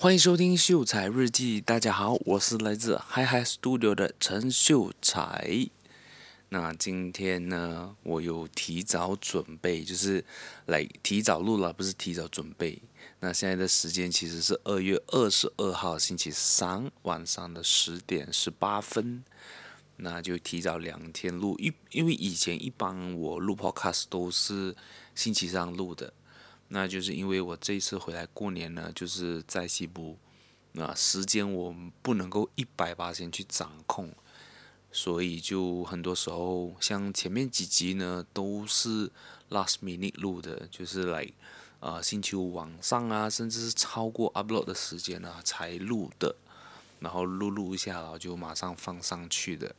欢迎收听秀才日记，大家好，我是来自 Hyhy Studio 的陈秀才。那今天呢，我有提早准备，就是来提早录了，不是提早准备。那现在的时间其实是二月二十二号星期三晚上的十点十八分，那就提早两天录。因因为以前一般我录 Podcast 都是星期三录的。那就是因为我这一次回来过年呢，就是在西部，那时间我不能够一百八先去掌控，所以就很多时候像前面几集呢都是 last minute 录的，就是来啊、呃、星期五晚上啊，甚至是超过 upload 的时间啊才录的，然后录录一下，然后就马上放上去的。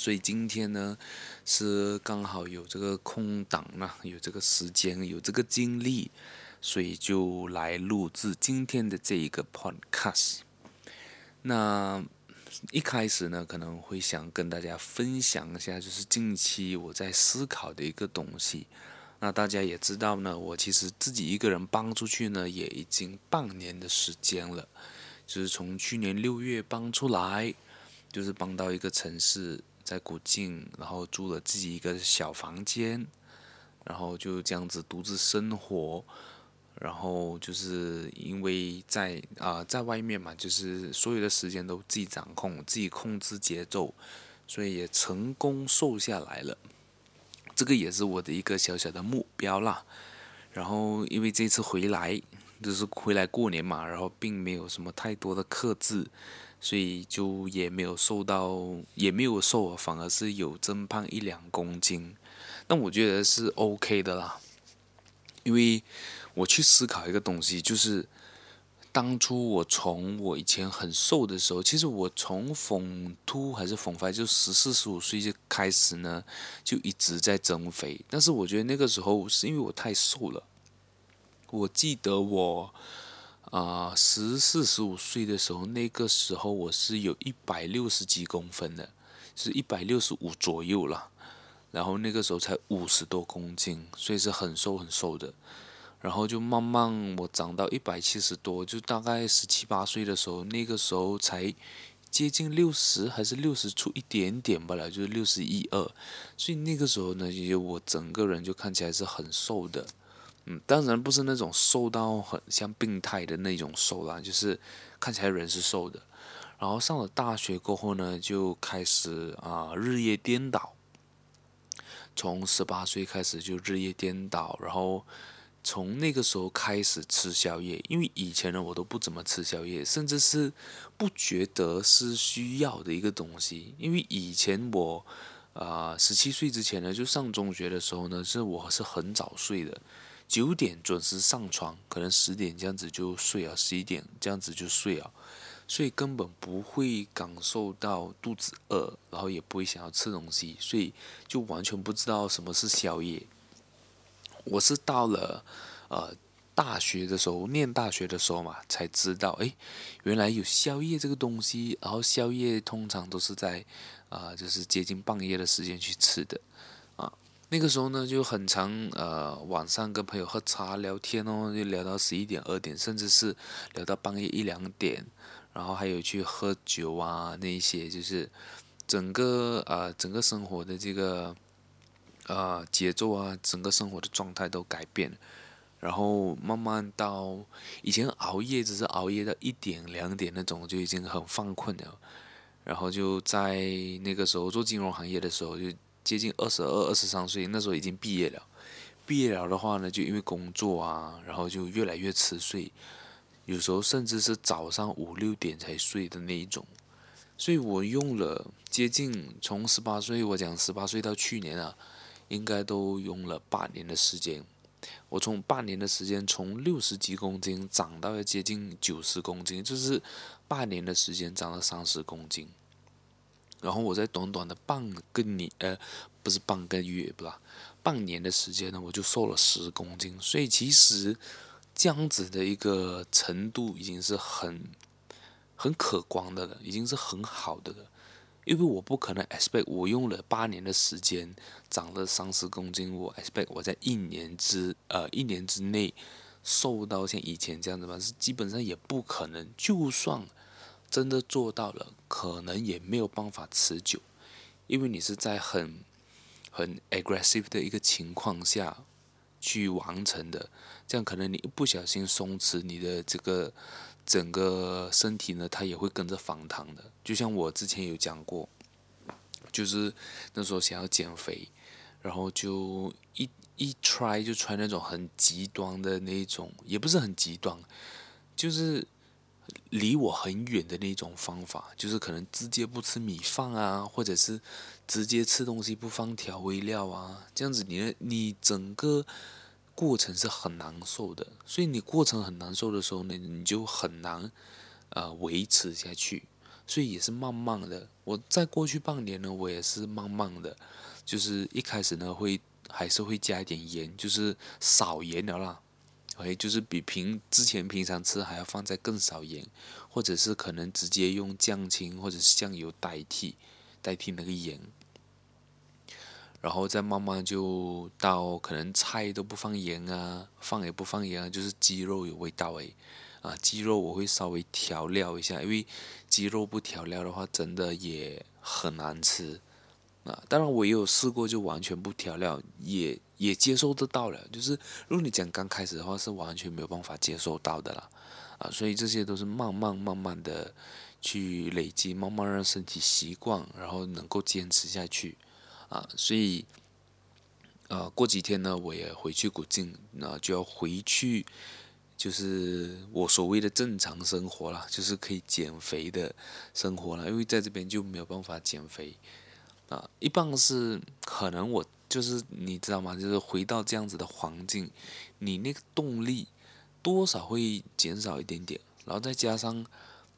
所以今天呢，是刚好有这个空档呢，有这个时间，有这个精力，所以就来录制今天的这一个 podcast。那一开始呢，可能会想跟大家分享一下，就是近期我在思考的一个东西。那大家也知道呢，我其实自己一个人搬出去呢，也已经半年的时间了，就是从去年六月搬出来，就是搬到一个城市。在古晋，然后租了自己一个小房间，然后就这样子独自生活，然后就是因为在啊、在外面嘛，就是所有的时间都自己掌控，自己控制节奏，所以也成功瘦下来了。这个也是我的一个小小的目标啦。然后因为这次回来就是回来过年嘛，然后并没有什么太多的克制。所以就也没有瘦到，也没有瘦，反而是有增胖一两公斤，那我觉得是 OK 的啦。因为我去思考一个东西，就是当初我从我以前很瘦的时候，其实我从 Form 2还是 Form 5，就十四十五岁就开始呢，就一直在增肥。但是我觉得那个时候是因为我太瘦了，我记得我。啊，十四十五岁的时候，那个时候我是有一百六十几公分的，是一百六十五左右了。然后那个时候才五十多公斤，所以是很瘦很瘦的。然后就慢慢我长到一百七十多，就大概十七八岁的时候，那个时候才接近六十，还是六十出一点点吧了，就是六十一二。所以那个时候呢，也我整个人就看起来是很瘦的。嗯，当然不是那种瘦到很像病态的那种瘦啦，就是看起来人是瘦的。然后上了大学过后呢，就开始啊日夜颠倒。从十八岁开始就日夜颠倒，然后从那个时候开始吃宵夜，因为以前呢我都不怎么吃宵夜，甚至是不觉得是需要的一个东西。因为以前我啊十七岁之前呢，就上中学的时候呢，是我是很早睡的。九点准时上床，可能十点这样子就睡啊，十一点这样子就睡啊，所以根本不会感受到肚子饿，然后也不会想要吃东西，所以就完全不知道什么是宵夜。我是到了呃大学的时候，念大学的时候嘛，才知道，诶，原来有宵夜这个东西，然后宵夜通常都是在啊、就是接近半夜的时间去吃的。那个时候呢，就很常呃晚上跟朋友喝茶聊天哦，就聊到十一点、二点，甚至是聊到半夜一两点，然后还有去喝酒啊，那一些就是整个呃整个生活的这个呃节奏啊，整个生活的状态都改变，然后慢慢到以前熬夜只是熬夜到一点两点那种就已经很犯困了，然后就在那个时候做金融行业的时候就。接近二十二、二十三岁，那时候已经毕业了。毕业了的话呢，就因为工作啊，然后就越来越迟睡，有时候甚至是早上五六点才睡的那一种。所以我用了接近从十八岁，我讲十八岁到去年啊，应该都用了八年的时间。我从半年的时间，从六十几公斤长到了接近九十公斤，就是半年的时间长了三十公斤。然后我在短短的半个年，呃，不是半个月，不啦，半年的时间呢，我就瘦了十公斤。所以其实这样子的一个程度已经是很很可观的了，已经是很好的了。因为我不可能 expect 我用了八年的时间长了三十公斤，我 expect 我在一年之呃一年之内瘦到像以前这样子吧？是基本上也不可能。就算真的做到了，可能也没有办法持久，因为你是在很很 aggressive 的一个情况下去完成的。这样可能你一不小心松弛，你的这个整个身体呢，它也会跟着反弹的。就像我之前有讲过，就是那时候想要减肥，然后就一。一 try 就 try 那种很极端的那种，也不是很极端，就是离我很远的那种方法，就是可能直接不吃米饭啊，或者是直接吃东西不放调味料啊，这样子你你整个过程是很难受的，所以你过程很难受的时候呢，你就很难呃维持下去，所以也是慢慢的。我在过去半年呢，我也是慢慢的，就是一开始呢会。还是会加一点盐，就是少盐的啦。OK，就是比平之前平常吃还要放在更少盐，或者是可能直接用酱青或者是酱油代替代替那个盐，然后再慢慢就到可能菜都不放盐啊，放也不放盐啊，就是鸡肉有味道诶，啊，鸡肉我会稍微调料一下，因为鸡肉不调料的话，真的也很难吃。啊，当然我也有试过，就完全不调料，也也接受得到了。就是如果你讲刚开始的话，是完全没有办法接受到的啦。啊，所以这些都是慢慢慢慢的去累积，慢慢让身体习惯，然后能够坚持下去。啊，所以，呃，过几天呢，我也回去古晋，那就要回去，就是我所谓的正常生活了，就是可以减肥的生活了，因为在这边就没有办法减肥。啊，一般是可能我就是你知道吗？就是回到这样子的环境，你那个动力多少会减少一点点，然后再加上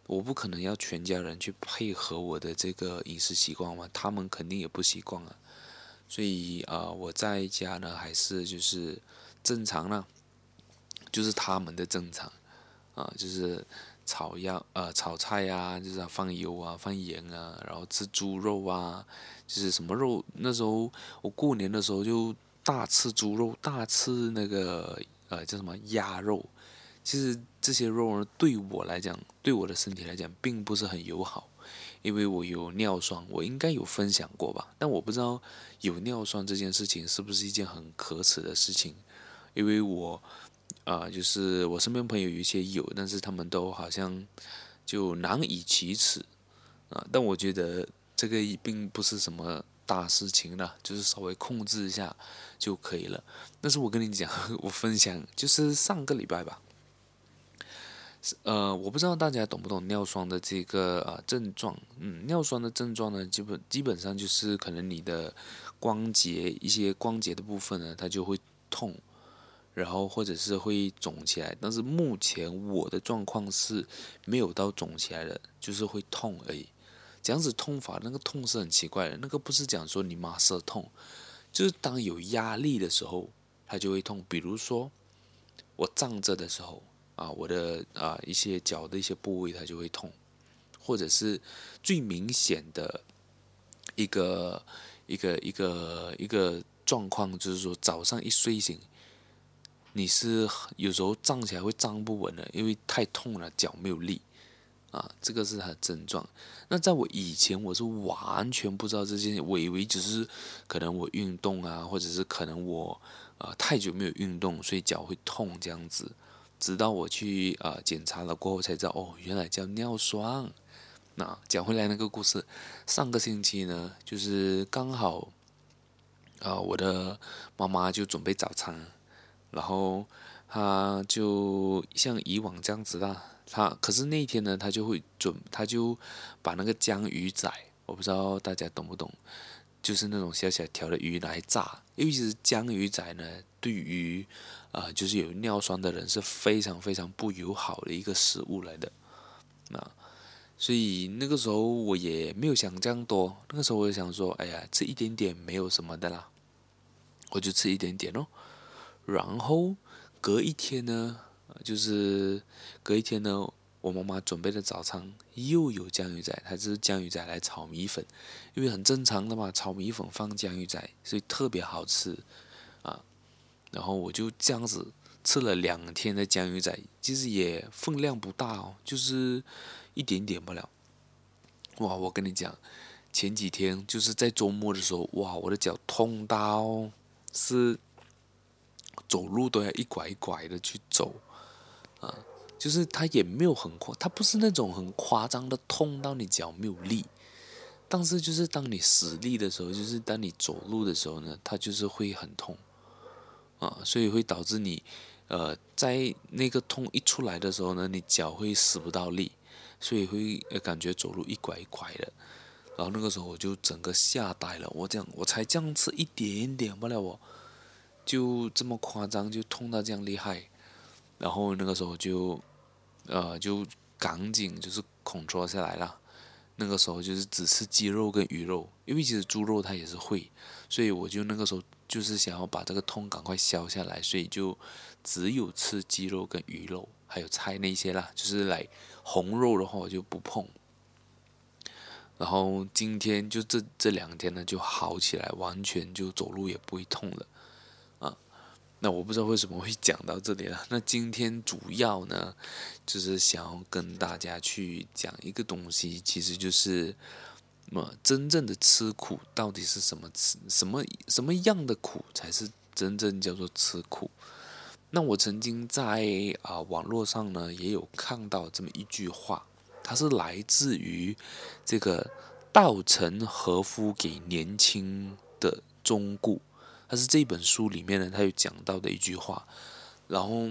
我不可能要全家人去配合我的这个饮食习惯嘛，他们肯定也不习惯啊，所以啊，我在家呢还是就是正常呢，就是他们的正常啊，就是。炒药呃炒菜呀、啊，就是放油啊，放盐啊，然后吃猪肉啊，就是什么肉？那时候我过年的时候就大吃猪肉，大吃那个呃叫什么鸭肉。其实这些肉呢，对我来讲，对我的身体来讲，并不是很友好，因为我有尿酸，我应该有分享过吧？但我不知道有尿酸这件事情是不是一件很可耻的事情，因为我。啊、就是我身边朋友有一些有，但是他们都好像就难以启齿啊。但我觉得这个并不是什么大事情了，就是稍微控制一下就可以了。但是我跟你讲，我分享就是上个礼拜吧，呃，我不知道大家懂不懂尿酸的这个呃症状。嗯，尿酸的症状呢，基本基本上就是可能你的关节一些关节的部分呢，它就会痛。然后或者是会肿起来，但是目前我的状况是没有到肿起来的，就是会痛而已。这样子痛法，那个痛是很奇怪的，那个不是讲说你马上痛，就是当有压力的时候，它就会痛。比如说我站着的时候啊，我的啊一些脚的一些部位它就会痛，或者是最明显的一个一个一个一个状况，就是说早上一睡醒。你是有时候站起来会站不稳的，因为太痛了，脚没有力，啊，这个是它的症状。那在我以前，我是完全不知道这些，我以为只是可能我运动啊，或者是可能我啊太久没有运动，所以脚会痛这样子。直到我去啊检查了过后，才知道哦，原来叫尿酸。那讲回来那个故事，上个星期呢，就是刚好啊，我的妈妈就准备早餐。然后他就像以往这样子啦，他可是那一天呢，他就会准，他就把那个江鱼仔，我不知道大家懂不懂，就是那种小小条的鱼来炸，因为其实江鱼仔呢，对于啊、就是有尿酸的人是非常非常不友好的一个食物来的，那所以那个时候我也没有想这样多，那个时候我就想说，哎呀，吃一点点没有什么的啦，我就吃一点点哦。然后隔一天呢，就是隔一天呢，我妈妈准备的早餐又有江鱼仔，它是江鱼仔来炒米粉，因为很正常的嘛，炒米粉放江鱼仔，所以特别好吃啊。然后我就这样子吃了两天的江鱼仔，其实也分量不大哦，就是一点点不了。哇，我跟你讲，前几天就是在周末的时候，哇，我的脚痛到是走路都要一拐一拐的去走，啊，就是它也没有很夸，它不是那种很夸张的痛到你脚没有力，但是就是当你使力的时候，就是当你走路的时候呢，它就是会很痛，啊，所以会导致你。呃，在那个痛一出来的时候呢，你脚会使不到力，所以会感觉走路一拐一拐的。然后那个时候我就整个吓呆了，我这样我才这样吃一点点不了，我就这么夸张，就痛到这样厉害。然后那个时候就，呃，就赶紧就是孔戳下来了。那个时候就是只吃鸡肉跟鱼肉，因为其实猪肉它也是会，所以我就那个时候就是想要把这个痛赶快消下来，所以就只有吃鸡肉跟鱼肉，还有菜那些啦，就是来红肉的话我就不碰。然后今天就这这两天呢就好起来，完全就走路也不会痛了。那我不知道为什么会 讲到这里了。那今天主要呢，就是想要跟大家去讲一个东西，其实就是，么真正的吃苦到底是什么吃？什么什么样的苦才是真正叫做吃苦？那我曾经在啊、网络上呢也有看到这么一句话，它是来自于这个稻盛和夫给年轻的忠告。他是这本书里面呢，他有讲到的一句话，然后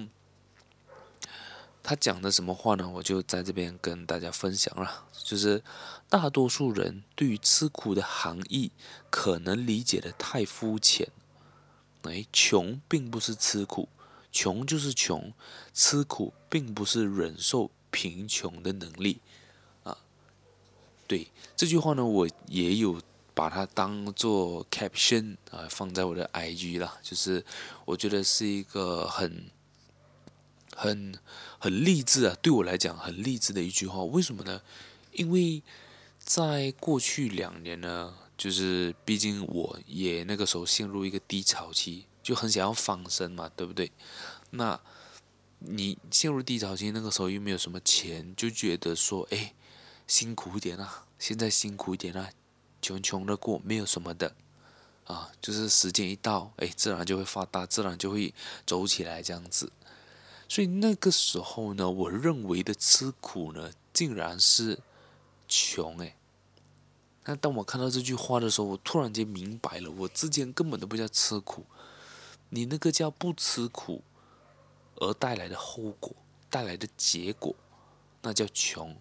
他讲的什么话呢？我就在这边跟大家分享了。就是大多数人对于吃苦的含义可能理解的太肤浅。哎，穷并不是吃苦，穷就是穷，吃苦并不是忍受贫穷的能力啊。对，这句话呢，我也有。把它当做 caption 啊，放在我的 IG 啦，就是我觉得是一个很、很、很励志啊，对我来讲很励志的一句话。为什么呢？因为在过去两年呢，就是毕竟我也那个时候陷入一个低潮期，就很想要放生嘛，对不对？那你陷入低潮期，那个时候又没有什么钱，就觉得说，哎，辛苦一点啊，现在辛苦一点啊。穷穷的过，没有什么的，啊，就是时间一到，哎，自然就会发达，自然就会走起来这样子。所以那个时候呢，我认为的吃苦呢，竟然是穷哎。那当我看到这句话的时候，我突然间明白了，我之前根本都不叫吃苦，你那个叫不吃苦而带来的后果，带来的结果，那叫穷。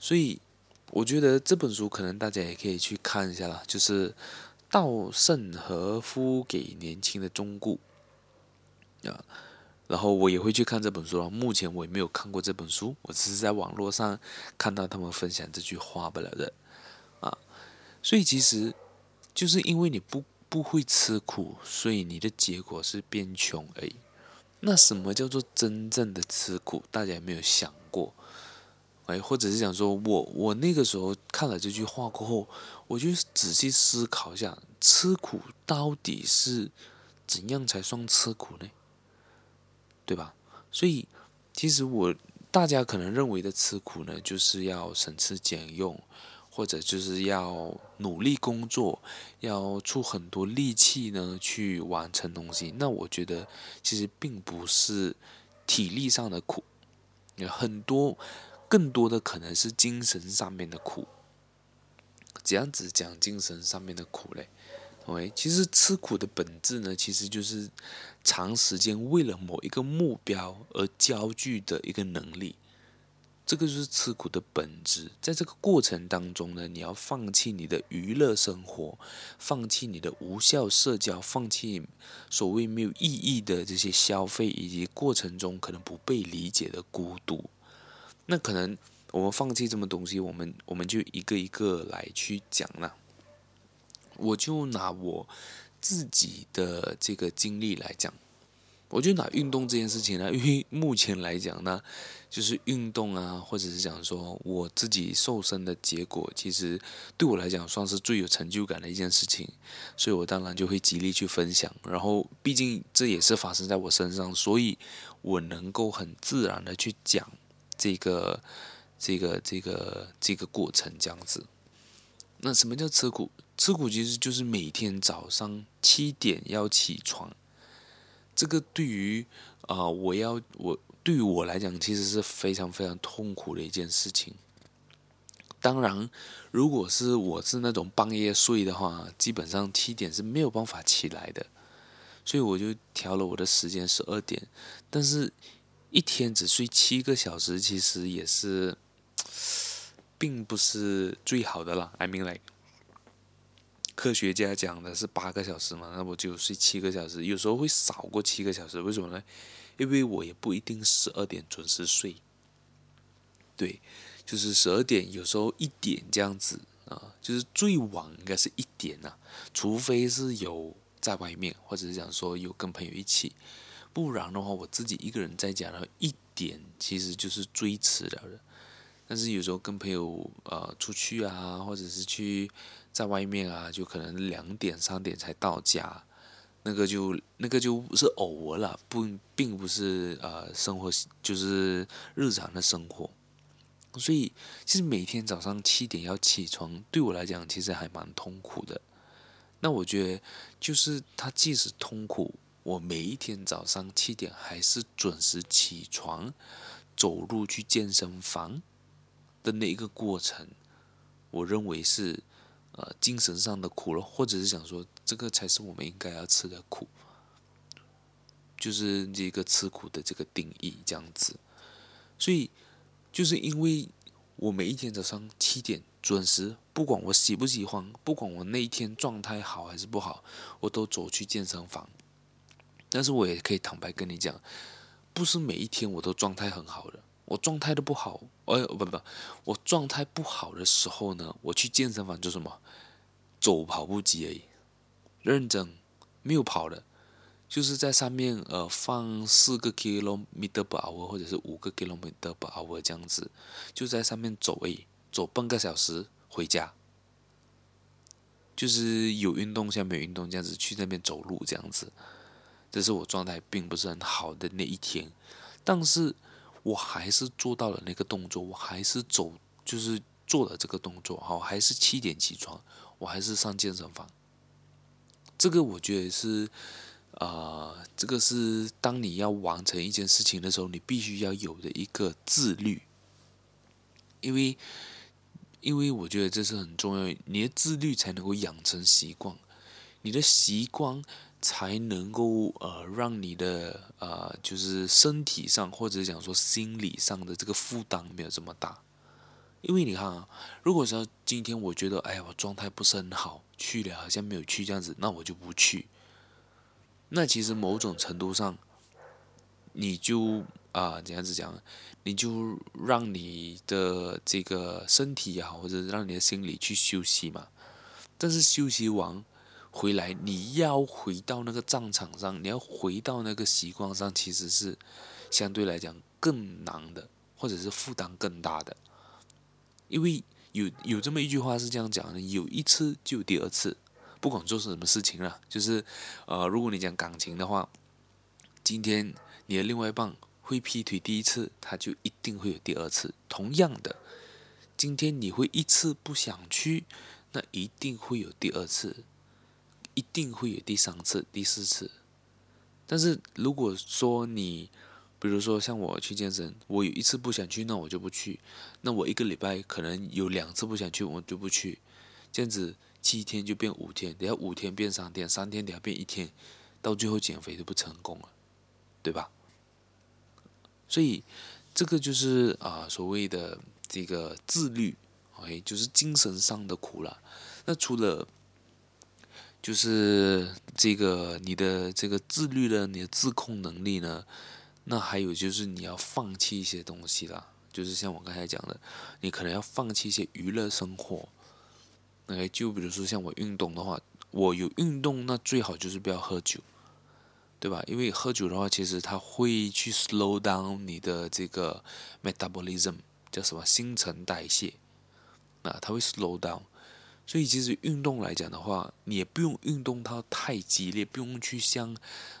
所以。我觉得这本书可能大家也可以去看一下啦，就是稻盛和夫给年轻的忠固啊。然后我也会去看这本书，目前我也没有看过这本书，我只是在网络上看到他们分享这句话不了的啊。所以其实就是因为你不不会吃苦，所以你的结果是变穷而已。那什么叫做真正的吃苦？大家有没有想？哎，或者是想说，我我那个时候看了这句话过后，我就仔细思考一下，吃苦到底是怎样才算吃苦呢？对吧？所以，其实我大家可能认为的吃苦呢，就是要省吃俭用，或者就是要努力工作，要出很多力气呢去完成东西。那我觉得其实并不是体力上的苦，有很多。更多的可能是精神上面的苦，怎样子讲精神上面的苦嘞，OK，其实吃苦的本质呢，其实就是长时间为了某一个目标而焦聚的一个能力，这个就是吃苦的本质。在这个过程当中呢，你要放弃你的娱乐生活，放弃你的无效社交，放弃所谓没有意义的这些消费，以及过程中可能不被理解的孤独。那可能我们放弃这么东西，我们我们就一个一个来去讲了。我就拿我自己的这个经历来讲，我就拿运动这件事情呢，因为 目前来讲呢，就是运动啊，或者是讲说我自己瘦身的结果，其实对我来讲算是最有成就感的一件事情，所以我当然就会极力去分享。然后，毕竟这也是发生在我身上，所以我能够很自然的去讲这个、这个、这个、这个过程这样子。那什么叫吃苦？吃苦其实就是每天早上七点要起床。这个对于啊、我要我对于我来讲，其实是非常非常痛苦的一件事情。当然，如果是我是那种半夜睡的话，基本上七点是没有办法起来的。所以我就调了我的时间十二点，但是一天只睡七个小时，其实也是。并不是最好的啦，I mean like，科学家讲的是八个小时嘛，那我就睡七个小时，有时候会少过七个小时，为什么呢？因为我也不一定十二点准时睡，对，就是十二点，有时候一点这样子啊，就是最晚应该是一点呐，除非是有在外面，或者是讲说有跟朋友一起，不然的话，我自己一个人在家的一点其实就是最迟了的。但是有时候跟朋友呃出去啊，或者是去在外面啊，就可能两点三点才到家，那个就那个就是偶尔了，不并不是呃生活就是日常的生活，所以其实每天早上七点要起床，对我来讲其实还蛮痛苦的。那我觉得就是它即使痛苦，我每一天早上七点还是准时起床，走路去健身房。的那一个过程，我认为是呃精神上的苦了，或者是想说这个才是我们应该要吃的苦，就是这个吃苦的这个定义这样子。所以就是因为我每一天早上七点准时，不管我喜不喜欢，不管我那一天状态好还是不好，我都走去健身房。但是我也可以坦白跟你讲，不是每一天我都状态很好的。我状态都不好，哎，不不，我状态不好的时候呢，我去健身房做什么？走跑步机而已，认真，没有跑的，就是在上面呃放四个 kilometer per hour 或者是五个 kilometer per hour 这样子，就在上面走而已，走半个小时回家，就是有运动像没有运动这样子去那边走路这样子，这是我状态并不是很好的那一天，但是。我还是做到了那个动作，我还是走，就是做了这个动作，好，还是七点起床，我还是上健身房。这个我觉得是，啊、呃，这个是当你要完成一件事情的时候，你必须要有的一个自律。因为，因为我觉得这是很重要，你的自律才能够养成习惯，你的习惯。才能够呃让你的呃就是身体上或者讲说心理上的这个负担没有这么大，因为你看啊，如果说今天我觉得哎呀我状态不是很好，去了好像没有去这样子，那我就不去。那其实某种程度上，你就啊这样子讲，你就让你的这个身体也好，或者让你的心理去休息嘛。但是休息完。回来，你要回到那个战场上，你要回到那个习惯上，其实是相对来讲更难的，或者是负担更大的。因为有有这么一句话是这样讲的：有一次就第二次，不管做什么事情了，就是呃，如果你讲感情的话，今天你的另外一半会劈腿第一次，他就一定会有第二次。同样的，今天你会一次不想去，那一定会有第二次。一定会有第三次、第四次，但是如果说你，比如说像我去健身，我有一次不想去，那我就不去。那我一个礼拜可能有两次不想去，我就不去。这样子七天就变五天，等下五天变三天，三天等下变一天，到最后减肥都不成功了，对吧？所以这个就是啊、所谓的这个自律，哎，就是精神上的苦了。那除了就是这个你的这个自律的，你的自控能力呢，那还有就是你要放弃一些东西啦，就是像我刚才讲的，你可能要放弃一些娱乐生活。哎，就比如说像我运动的话，我有运动，那最好就是不要喝酒。对吧？因为喝酒的话，其实它会去 slow down 你的这个 metabolism，叫什么新陈代谢啊，它会 slow down。所以其实运动来讲的话，你也不用运动到太激烈，不用去像，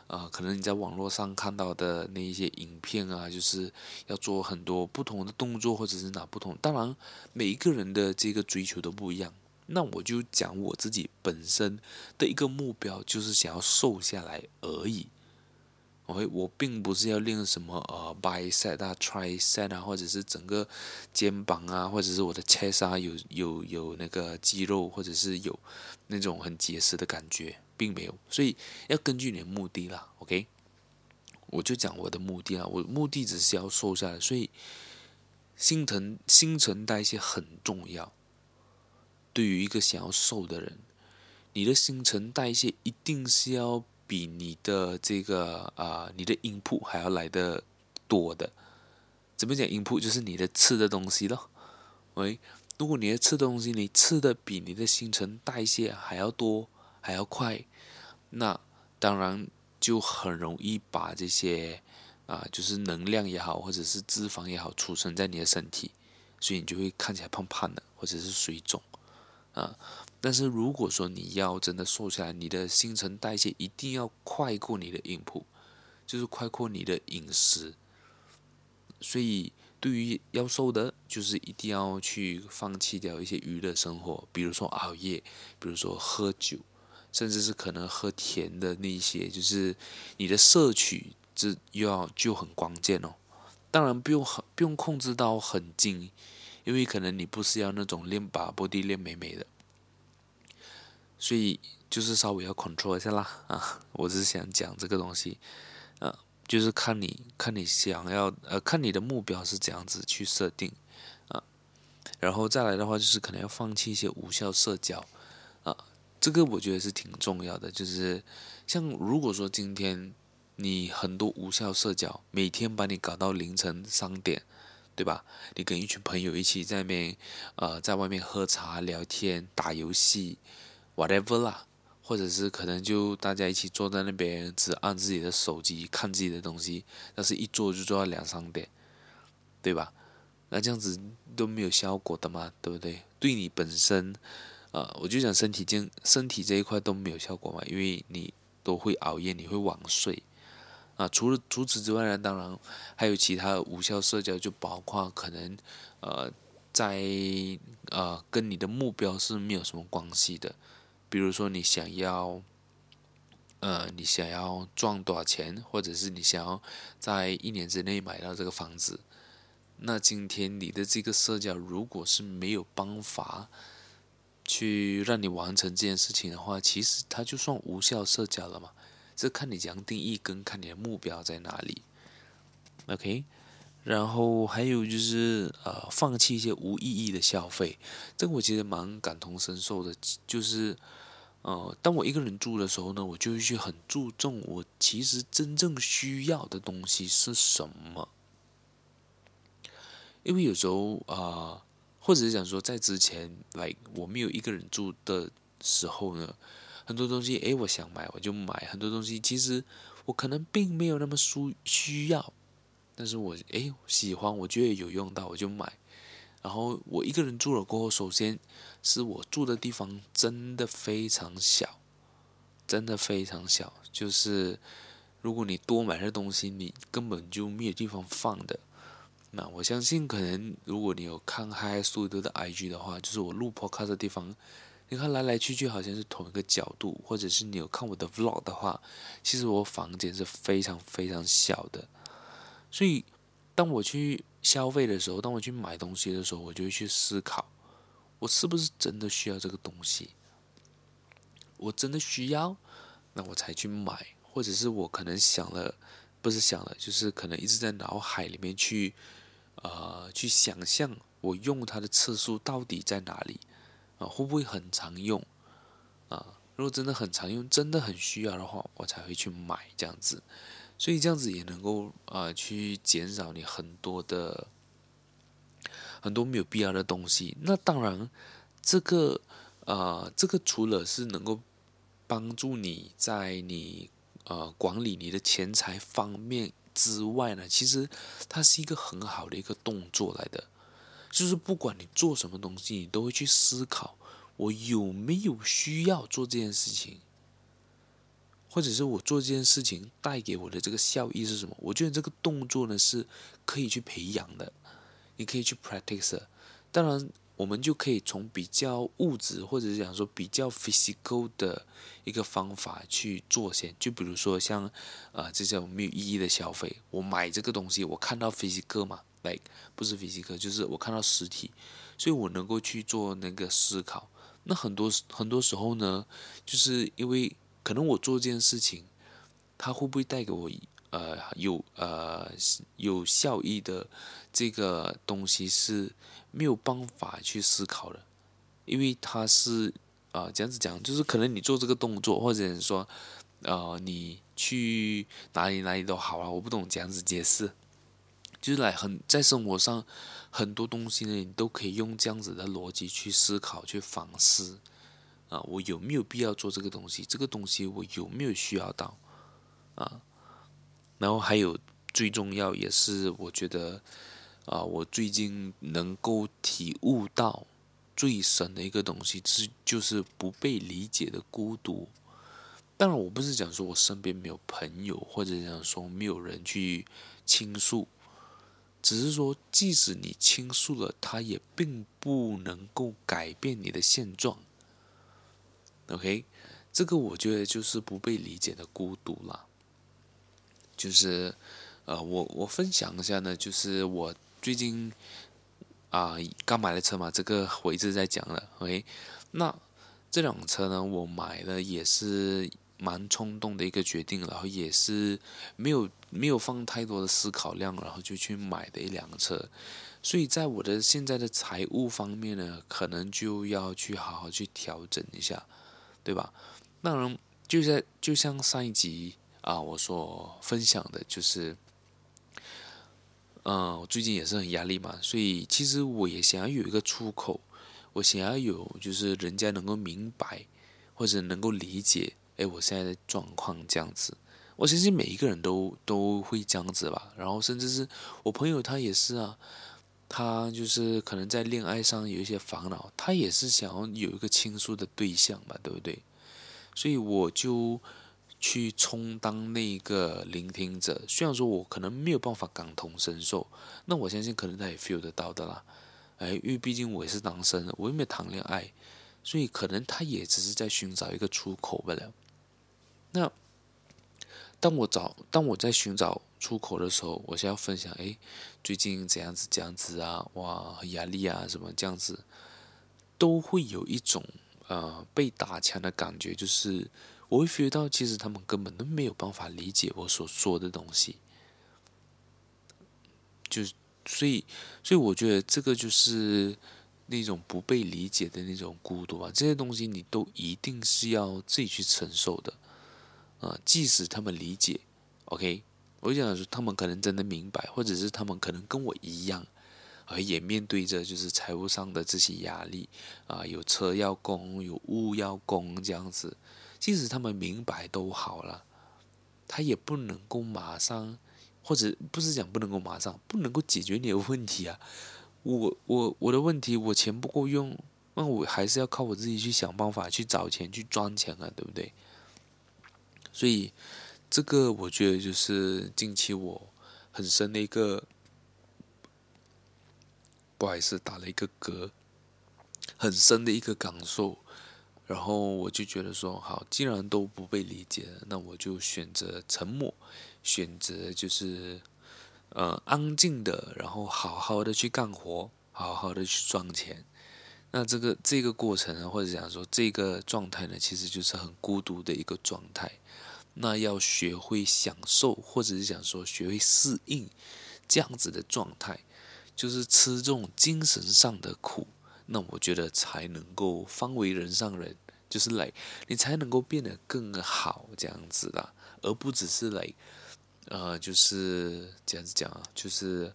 呃，可能你在网络上看到的那一些影片啊，就是要做很多不同的动作，或者是哪不同。当然，每一个人的这个追求都不一样。那我就讲我自己本身的一个目标，就是想要瘦下来而已。我并不是要练什么呃 bicep 啊、tricep 啊，或者是整个肩膀啊，或者是我的 chest 啊，有有有那个肌肉，或者是有那种很结实的感觉，并没有。所以要根据你的目的啦。OK，我就讲我的目的啦。我目的只是要瘦下来，所以新陈新陈代谢很重要。对于一个想要瘦的人，你的新陈代谢一定是要比你的这个啊、你的 input 还要来得多的。怎么讲 input 就是你的吃的东西咯。喂，如果你的吃东西你吃的比你的新陈代谢还要多还要快，那当然就很容易把这些啊、就是能量也好，或者是脂肪也好，储存在你的身体，所以你就会看起来胖胖的，或者是水肿。啊，但是如果说你要真的瘦下来，你的新陈代谢一定要快过你的饮食就是快过你的饮食。所以对于要瘦的，就是一定要去放弃掉一些娱乐生活，比如说熬夜，比如说喝酒，甚至是可能喝甜的那些，就是你的摄取这又要就很关键哦。当然不用很不用控制到很精。因为可能你不是要那种练把 body 练美美的，所以就是稍微要 control 一下啦啊！我只是想讲这个东西，啊，就是看你看你想要呃，看你的目标是怎样子去设定啊，然后再来的话就是可能要放弃一些无效社交啊，这个我觉得是挺重要的，就是像如果说今天你很多无效社交，每天把你搞到凌晨三点。对吧？你跟一群朋友一起在那边，呃，在外面喝茶、聊天、打游戏，whatever 啦，或者是可能就大家一起坐在那边，只按自己的手机看自己的东西，但是一坐就坐到两三点，对吧？那这样子都没有效果的嘛，对不对？对你本身，呃，我就讲身体健身体这一块都没有效果嘛，因为你都会熬夜，你会晚睡。啊，除了除此之外呢，当然还有其他无效社交，就包括可能，呃，在呃跟你的目标是没有什么关系的，比如说你想要，呃，你想要赚多少钱，或者是你想要在一年之内买到这个房子，那今天你的这个社交如果是没有办法去让你完成这件事情的话，其实它就算无效社交了嘛。这看你怎样定义，跟看你的目标在哪里，OK，然后还有就是呃，放弃一些无意义的消费，这个我其实蛮感同身受的。就是呃，当我一个人住的时候呢，我就会去很注重我其实真正需要的东西是什么。因为有时候啊、或者是讲说在之前来我没有一个人住的时候呢。很多东西，诶，我想买我就买。很多东西其实我可能并没有那么需需要，但是我诶喜欢，我觉得有用到我就买。然后我一个人住了过后，首先是我住的地方真的非常小，真的非常小。就是如果你多买的东西，你根本就没有地方放的。那我相信，可能如果你有看嗨苏德的 IG 的话，就是我录 Podcast 的地方。你看来来去去好像是同一个角度，或者是你有看我的 vlog 的话，其实我房间是非常非常小的。所以当我去消费的时候，当我去买东西的时候，我就会去思考，我是不是真的需要这个东西？我真的需要，那我才去买，或者是我可能想了，不是想了，就是可能一直在脑海里面去，呃，去想象我用它的次数到底在哪里。啊，会不会很常用？啊，如果真的很常用，真的很需要的话，我才会去买这样子。所以这样子也能够啊，去减少你很多的很多没有必要的东西。那当然，这个啊，这个除了是能够帮助你在你呃管理你的钱财方面之外呢，其实它是一个很好的一个动作来的。就是不管你做什么东西，你都会去思考，我有没有需要做这件事情，或者是我做这件事情带给我的这个效益是什么？我觉得这个动作呢是可以去培养的，你可以去 practice。当然。我们就可以从比较物质，或者是讲说比较 physical 的一个方法去做先，就比如说像，啊、呃，这种没有意义的消费。我买这个东西，我看到 physical 嘛，like 不是 physical，就是我看到实体，所以我能够去做那个思考。那很多很多时候呢，就是因为可能我做这件事情，它会不会带给我？呃，有呃有效益的这个东西是没有办法去思考的，因为它是啊、呃、这样子讲，就是可能你做这个动作，或者说呃你去哪里哪里都好啊，我不懂这样子解释，就是来很在生活上很多东西呢，你都可以用这样子的逻辑去思考、去反思啊、我有没有必要做这个东西？这个东西我有没有需要到啊？然后还有最重要也是我觉得啊，我最近能够体悟到最深的一个东西，是就是不被理解的孤独。当然，我不是讲说我身边没有朋友，或者讲说没有人去倾诉，只是说即使你倾诉了，它也并不能够改变你的现状。OK，这个我觉得就是不被理解的孤独了。就是，呃，我我分享一下呢，就是我最近啊刚买了车嘛，这个我一直在讲了，OK，那这辆车呢，我买了也是蛮冲动的一个决定，然后也是没有没有放太多的思考量，然后就去买的一辆车，所以在我的现在的财务方面呢，可能就要去好好去调整一下，对吧？当然，就在就像上一集。啊，我所分享的就是，嗯，我最近也是很压力嘛，所以其实我也想要有一个出口，我想要有就是人家能够明白或者能够理解，哎，我现在的状况这样子。我相信每一个人都都会这样子吧，然后甚至是我朋友他也是啊，他就是可能在恋爱上有一些烦恼，他也是想要有一个倾诉的对象吧，对不对？所以我就。去充当那个聆听者，虽然说我可能没有办法感同身受，那我相信可能他也 feel 得到的啦。哎，因为毕竟我也是单身，我又没有谈恋爱，所以可能他也只是在寻找一个出口罢了。那当我找，当我在寻找出口的时候，我想要分享，哎，最近怎样子，这样子啊，哇，压力啊，什么这样子，都会有一种呃被打枪的感觉，就是。我会 feel 到，其实他们根本都没有办法理解我所说的东西，就所以，所以我觉得这个就是那种不被理解的那种孤独吧。这些东西你都一定是要自己去承受的，啊，即使他们理解，OK，我就想说他们可能真的明白，或者是他们可能跟我一样，而也面对着就是财务上的这些压力啊，有车要供，有物要供这样子。即使他们明白都好了，他也不能够马上，或者不是讲不能够马上，不能够解决你的问题啊。我我我的问题，我钱不够用，那我还是要靠我自己去想办法去找钱去赚钱啊，对不对？所以这个我觉得就是近期我很深的一个，不好意思，打了一个嗝，很深的一个感受。然后我就觉得说，好，既然都不被理解，那我就选择沉默，选择就是，呃，安静的，然后好好的去干活，好好的去赚钱。那这个这个过程呢，或者讲说这个状态呢，其实就是很孤独的一个状态。那要学会享受，或者是讲说学会适应这样子的状态，就是吃这种精神上的苦。那我觉得才能够方为人上人，就是来你才能够变得更好这样子的，而不只是来，呃，就是这样子讲啊，就是，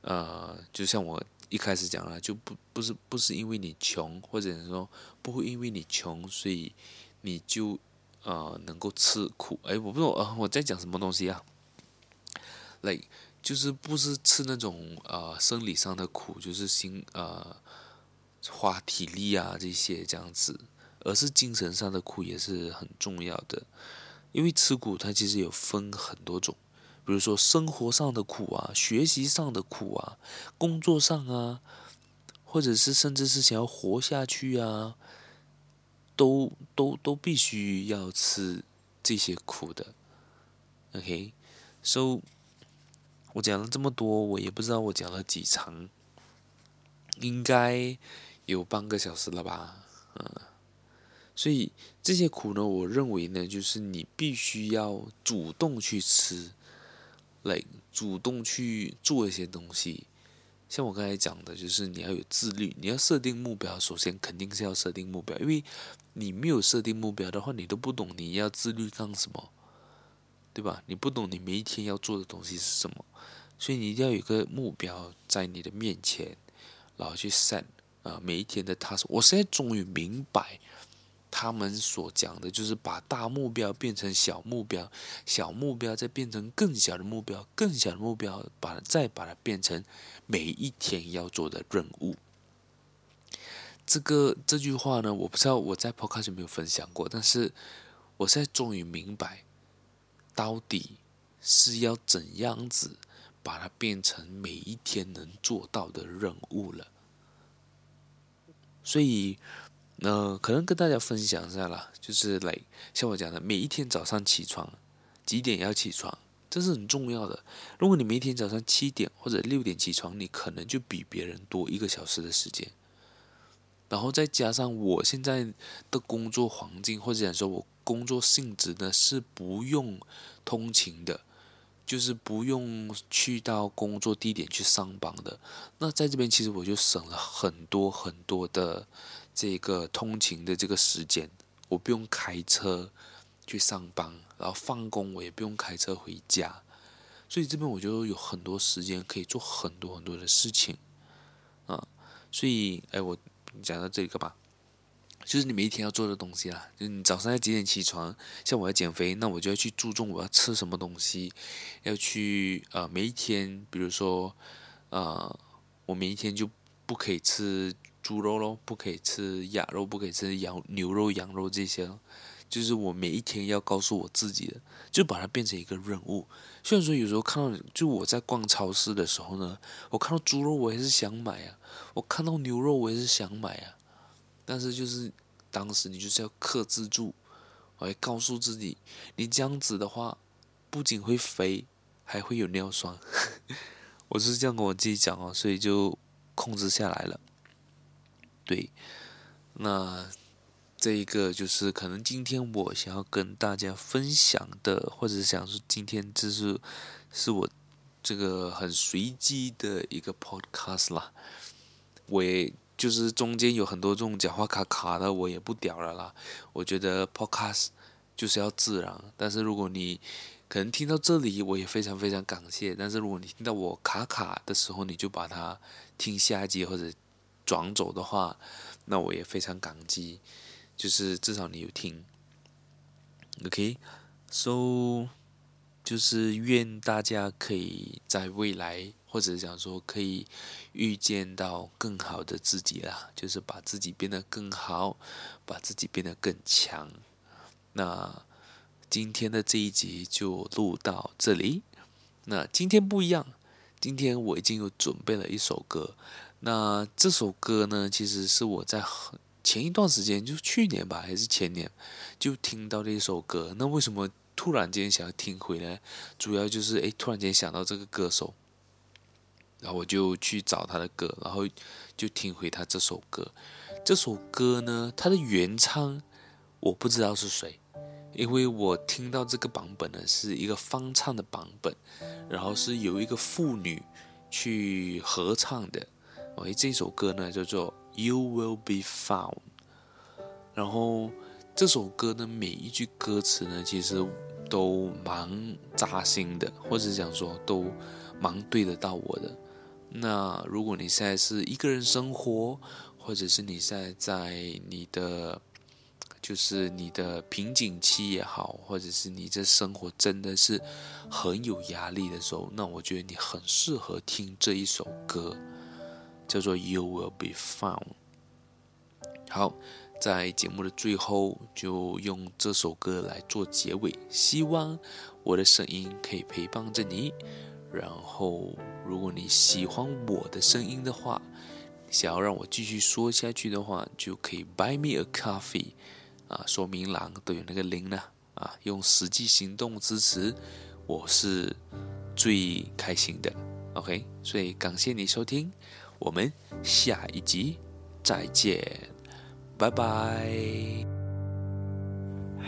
呃，就像我一开始讲了，就不不是不是因为你穷，或者说不会因为你穷，所以你就呃能够吃苦。哎，我不懂啊，我在讲什么东西啊累就是不是吃那种呃生理上的苦，就是心呃花体力啊这些这样子，而是精神上的苦也是很重要的。因为吃苦它其实有分很多种，比如说生活上的苦啊，学习上的苦啊，工作上啊，或者是甚至是想要活下去啊，都都都必须要吃这些苦的。OK，so。我讲了这么多，我也不知道我讲了几长，应该有半个小时了吧，嗯，所以这些苦呢，我认为呢，就是你必须要主动去吃，来主动去做一些东西。像我刚才讲的，就是你要有自律，你要设定目标，首先肯定是要设定目标，因为你没有设定目标的话，你都不懂你要自律干什么。对吧？你不懂你每一天要做的东西是什么，所以你一定要有个目标在你的面前，然后去上啊每一天的 task。我现在终于明白他们所讲的，就是把大目标变成小目标，小目标再变成更小的目标，更小的目标把再把它变成每一天要做的任务。这个这句话呢，我不知道我在 podcast 有没有分享过，但是我现在终于明白。到底是要怎样子把它变成每一天能做到的任务了？所以，呃，可能跟大家分享一下啦，就是来像我讲的，每一天早上起床几点要起床，这是很重要的。如果你每天早上七点或者六点起床，你可能就比别人多一个小时的时间。然后再加上我现在的工作环境，或者讲说我。工作性质呢是不用通勤的，就是不用去到工作地点去上班的。那在这边其实我就省了很多很多的这个通勤的这个时间，我不用开车去上班，然后放工我也不用开车回家，所以这边我就有很多时间可以做很多很多的事情啊。所以哎，我讲到这里干嘛？就是你每一天要做的东西啦，就是你早上要几点起床？像我要减肥，那我就要去注重我要吃什么东西，要去呃每一天，比如说呃我每一天就不可以吃猪肉咯，不可以吃鸭肉，不可以吃羊牛肉、羊肉这些，就是我每一天要告诉我自己的，就把它变成一个任务。虽然说有时候看到，就我在逛超市的时候呢，我看到猪肉我也是想买啊，我看到牛肉我也是想买啊。但是就是当时你就是要克制住，我会告诉自己，你这样子的话，不仅会肥，还会有尿酸。我是这样跟我自己讲哦，所以就控制下来了。对，那这一个就是可能今天我想要跟大家分享的，或者想说今天这是是我这个很随机的一个 podcast 啦，我也。就是中间有很多这种讲话卡卡的，我也不屌了啦。我觉得 podcast 就是要自然，但是如果你可能听到这里，我也非常非常感谢。但是如果你听到我卡卡的时候，你就把它听下一集或者转走的话，那我也非常感激。就是至少你有听，OK，so。就是愿大家可以在未来，或者讲说可以遇见到更好的自己啦，就是把自己变得更好，把自己变得更强。那今天的这一集就录到这里。那今天不一样，今天我已经有准备了一首歌。那这首歌呢，其实是我在前一段时间，就去年吧，还是前年，就听到的一首歌。那为什么？突然间想要听回来，主要就是诶，突然间想到这个歌手，然后我就去找他的歌，然后就听回他这首歌。这首歌呢，他的原唱我不知道是谁，因为我听到这个版本呢是一个翻唱的版本，然后是由一个妇女去合唱的。诶，这首歌呢叫做《You Will Be Found》，然后。这首歌的每一句歌词呢，其实都蛮扎心的，或者讲说都蛮对得到我的。那如果你现在是一个人生活，或者是你现在在你的就是你的瓶颈期也好，或者是你这生活真的是很有压力的时候，那我觉得你很适合听这一首歌，叫做《You Will Be Found》。好，在节目的最后，就用这首歌来做结尾。希望我的声音可以陪伴着你。然后，如果你喜欢我的声音的话，想要让我继续说下去的话，就可以 buy me a coffee。啊，说明栏都有那个 link 呢，啊，用实际行动支持，我是最开心的。OK，所以感谢你收听，我们下一集再见，拜拜。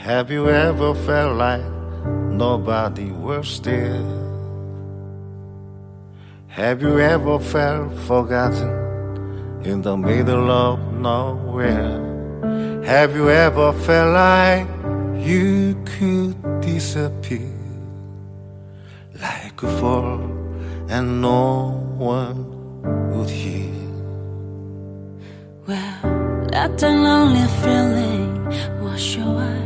Have you ever felt like nobody was there? Have you ever felt forgotten in the middle of nowhere? Have you ever felt like you could disappear like a fall and no one Well, that lonely feeling wash away.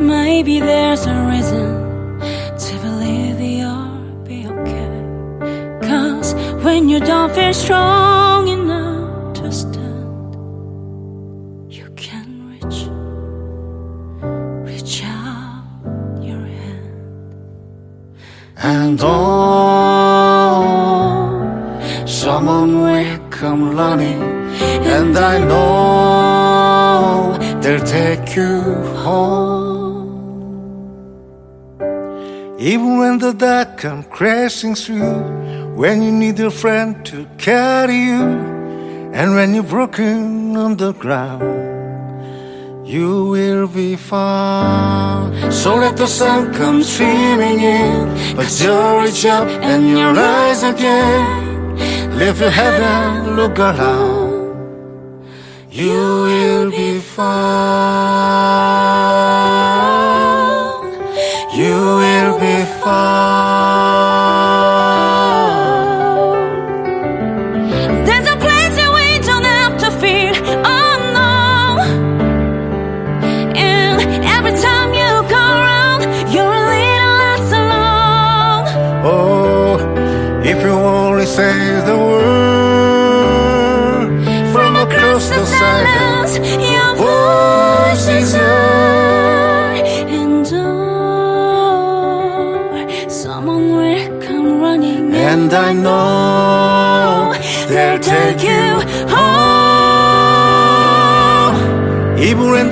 Maybe there's a reason to believe you'll be okay. Cause when you don't feel strong the dark comes crashing through, when you need a friend to carry you, and when you're broken on the ground you will be found. So let the sun come streaming in, but you reach up and you'll rise again. Lift your head and look around. You will be found.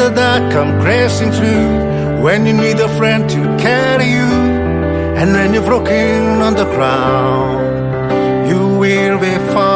The dark come crashing through, when you need a friend to carry you, and when you're broken on the ground you will be found.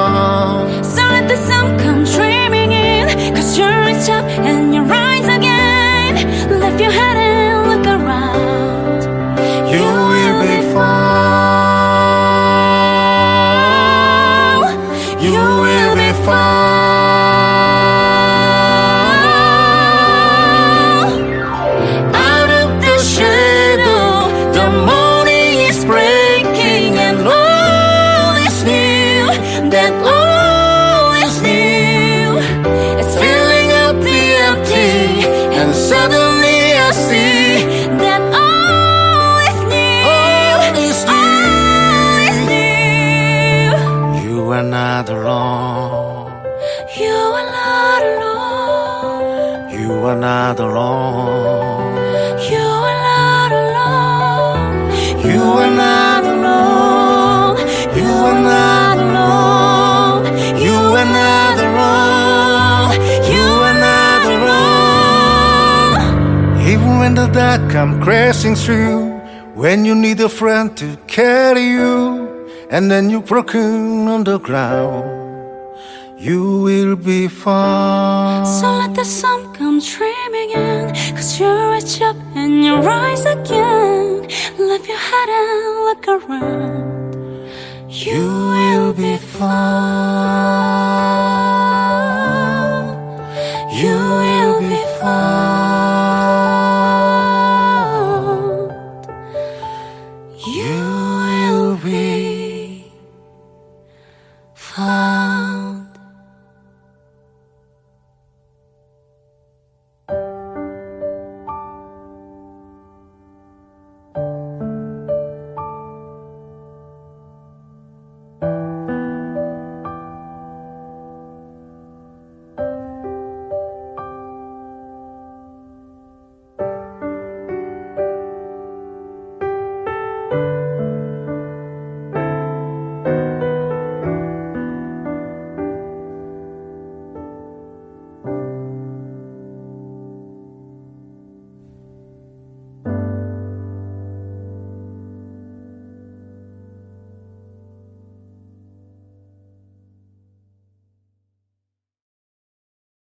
And then you're broken on the ground, you will be fine. So let the sun come streaming in, cause you reach up and you rise again. Lift your head and look around. You will be found.